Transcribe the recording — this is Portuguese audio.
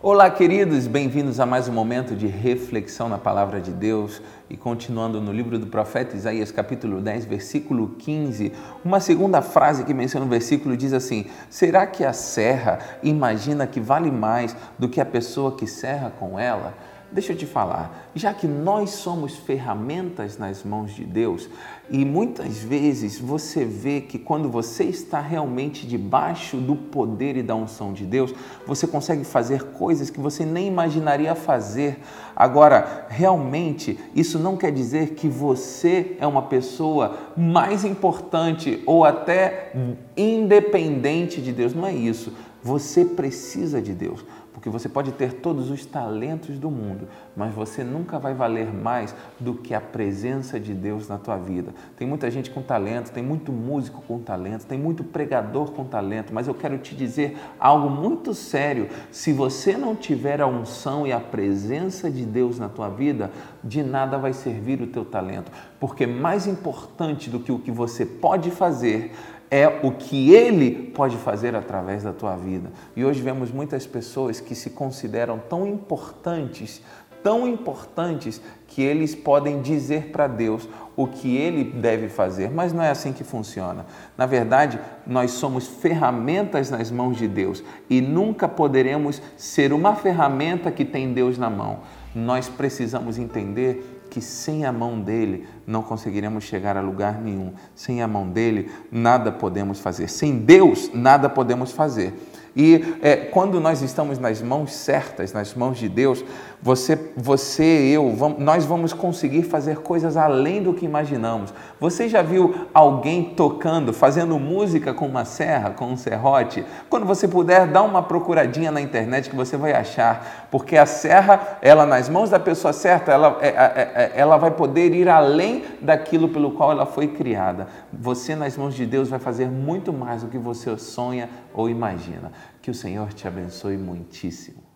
Olá, queridos, bem-vindos a mais um momento de reflexão na palavra de Deus. E continuando no livro do profeta Isaías, capítulo 10, versículo 15, uma segunda frase que menciona o versículo diz assim: Será que a serra imagina que vale mais do que a pessoa que serra com ela? Deixa eu te falar, já que nós somos ferramentas nas mãos de Deus, e muitas vezes você vê que quando você está realmente debaixo do poder e da unção de Deus, você consegue fazer coisas que você nem imaginaria fazer. Agora, realmente, isso não quer dizer que você é uma pessoa mais importante ou até independente de Deus, não é isso. Você precisa de Deus, porque você pode ter todos os talentos do mundo, mas você nunca vai valer mais do que a presença de Deus na tua vida. Tem muita gente com talento, tem muito músico com talento, tem muito pregador com talento, mas eu quero te dizer algo muito sério. Se você não tiver a unção e a presença de Deus na tua vida, de nada vai servir o teu talento, porque mais importante do que o que você pode fazer é o que ele pode fazer através da tua vida. E hoje vemos muitas pessoas que se consideram tão importantes, tão importantes, que eles podem dizer para Deus o que ele deve fazer, mas não é assim que funciona. Na verdade, nós somos ferramentas nas mãos de Deus e nunca poderemos ser uma ferramenta que tem Deus na mão. Nós precisamos entender que sem a mão dele não conseguiremos chegar a lugar nenhum. Sem a mão dele, nada podemos fazer. Sem Deus, nada podemos fazer. E é, quando nós estamos nas mãos certas, nas mãos de Deus, você, você eu, vamos, nós vamos conseguir fazer coisas além do que imaginamos. Você já viu alguém tocando, fazendo música com uma serra, com um serrote? Quando você puder, dá uma procuradinha na internet que você vai achar, porque a serra, ela nas mãos da pessoa certa, ela, é, é, é, ela vai poder ir além daquilo pelo qual ela foi criada. Você nas mãos de Deus vai fazer muito mais do que você sonha ou imagina. Que o Senhor te abençoe muitíssimo.